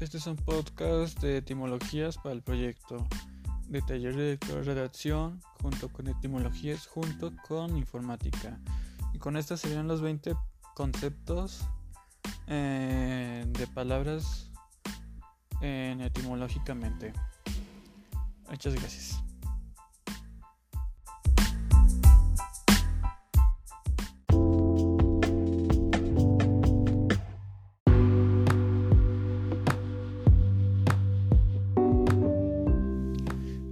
Este es un podcast de etimologías para el proyecto de taller de redacción junto con etimologías junto con informática. Y con estas serían los 20 conceptos eh, de palabras en etimológicamente. Muchas gracias.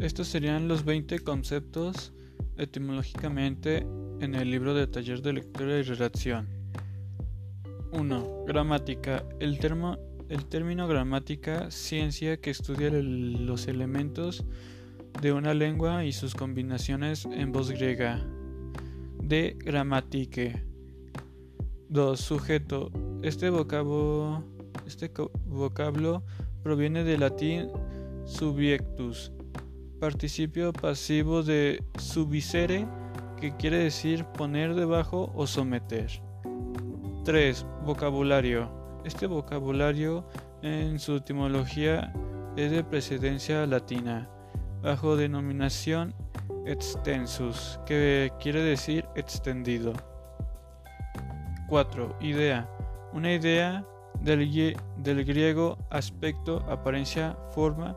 Estos serían los 20 conceptos etimológicamente en el libro de taller de lectura y redacción. 1. Gramática. El, término gramática, ciencia que estudia los elementos de una lengua y sus combinaciones en voz griega. De gramatike. 2. Sujeto. Este vocablo, este vocablo proviene del latín subiectus, participio pasivo de subicere, que quiere decir poner debajo o someter. 3. Vocabulario. Este vocabulario en su etimología es de precedencia latina, bajo denominación extensus, que quiere decir extendido. 4. Idea. Una idea del, del griego aspecto, apariencia, forma,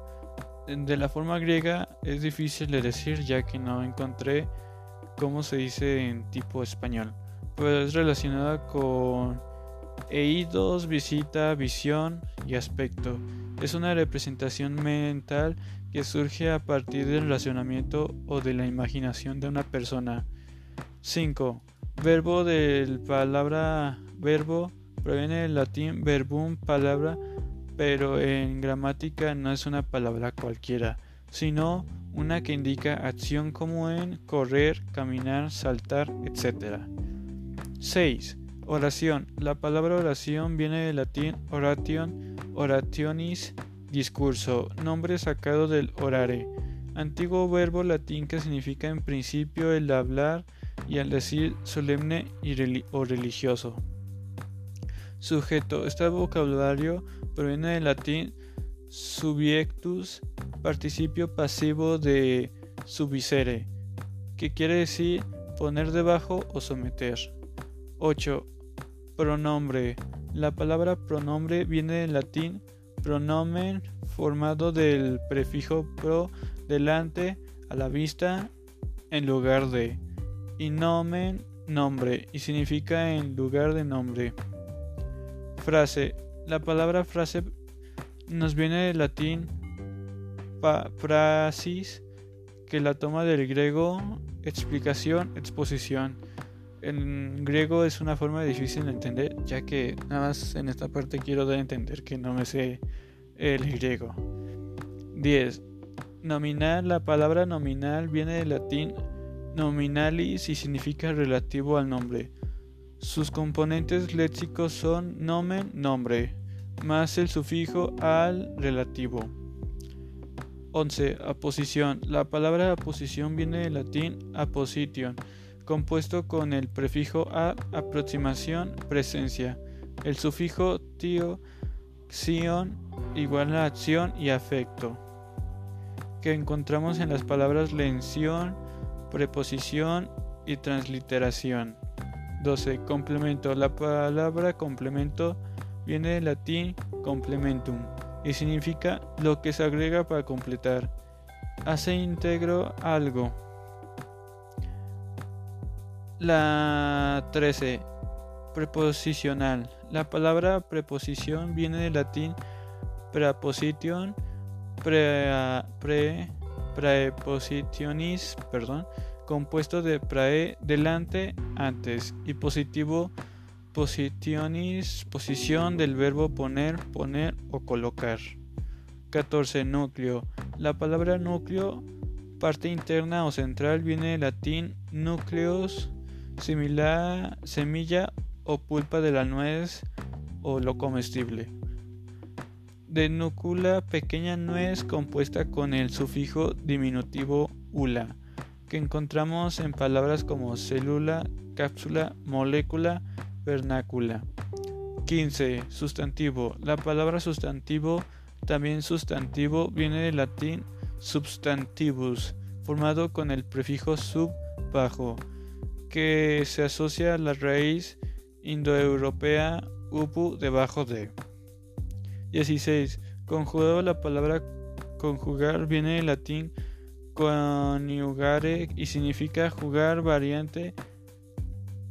de la forma griega es difícil de decir ya que no encontré cómo se dice en tipo español, pero es relacionada con eidos, visita, visión y aspecto. Es una representación mental que surge a partir del relacionamiento o de la imaginación de una persona. 5. Verbo del palabra verbo proviene del latín verbum palabra pero en gramática no es una palabra cualquiera, sino una que indica acción como en correr, caminar, saltar, etc. 6. Oración. La palabra oración viene del latín oration, orationis, discurso, nombre sacado del orare, antiguo verbo latín que significa en principio el hablar y al decir solemne y o religioso. Sujeto. Este vocabulario proviene del latín subiectus, participio pasivo de subicere, que quiere decir poner debajo o someter. 8. Pronombre. La palabra pronombre viene del latín pronomen formado del prefijo pro delante a la vista en lugar de y nomen nombre y significa en lugar de nombre. Frase. La palabra frase nos viene del latín prasis, que la toma del griego explicación, exposición. En griego es una forma difícil de entender, ya que nada más en esta parte quiero dar a entender que no me sé el griego. 10. Nominal. La palabra nominal viene del latín nominalis y significa relativo al nombre. Sus componentes léxicos son nomen, nombre, más el sufijo al relativo. 11. Aposición. La palabra aposición viene del latín aposition, compuesto con el prefijo a, aproximación, presencia. El sufijo tio, xion, igual a acción y afecto, que encontramos en las palabras lención, preposición y transliteración. 12. Complemento. La palabra complemento viene del latín complementum y significa lo que se agrega para completar. Hace íntegro algo. La 13. Preposicional. La palabra preposición viene del latín preposition, pre, pre, prepositionis, perdón, compuesto de prae delante, antes y positivo positionis, posición del verbo poner, poner o colocar. 14. Núcleo. La palabra núcleo, parte interna o central, viene del latín núcleos, similar, semilla o pulpa de la nuez o lo comestible. De núcula, pequeña nuez compuesta con el sufijo diminutivo ula que encontramos en palabras como célula, cápsula, molécula, vernácula. 15. Sustantivo. La palabra sustantivo También sustantivo viene del latín substantivus, formado con el prefijo sub bajo, que se asocia a la raíz indoeuropea upu debajo de. 16. Conjugado la palabra conjugar viene del latín coniugare y significa jugar variante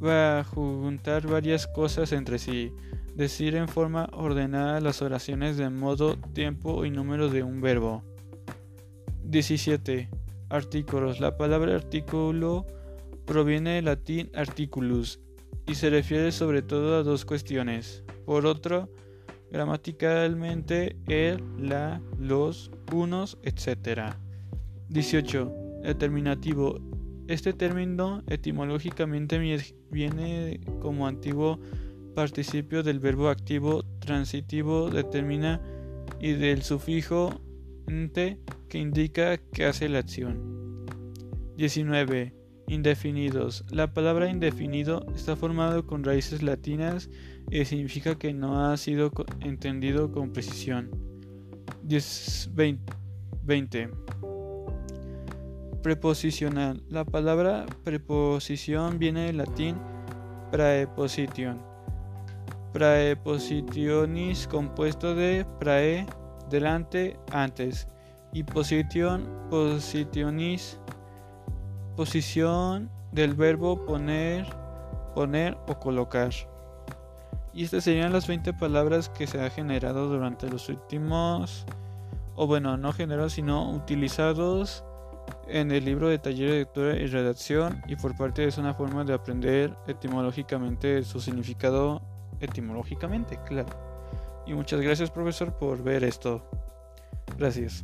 va a juntar varias cosas entre sí, decir en forma ordenada las oraciones de modo, tiempo y número de un verbo. 17. Artículos. La palabra artículo proviene del latín articulus y se refiere sobre todo a dos cuestiones. Por otro, gramaticalmente el, la, los, unos, etc. 18. Determinativo. Este término etimológicamente viene como antiguo participio del verbo activo transitivo determina y del sufijo ente que indica que hace la acción. 19. Indefinidos. La palabra indefinido está formado con raíces latinas y significa que no ha sido entendido con precisión. 20. Preposicional. La palabra preposición viene del latín praeposition. Praepositionis compuesto de prae, delante, antes, y position, positionis posición del verbo poner, poner o colocar. Y estas serían las 20 palabras que se han generado durante los últimos, o bueno, no generados, sino utilizados en el libro de taller de lectura y redacción y por parte es una forma de aprender etimológicamente su significado etimológicamente, claro. Y muchas gracias profesor por ver esto. Gracias.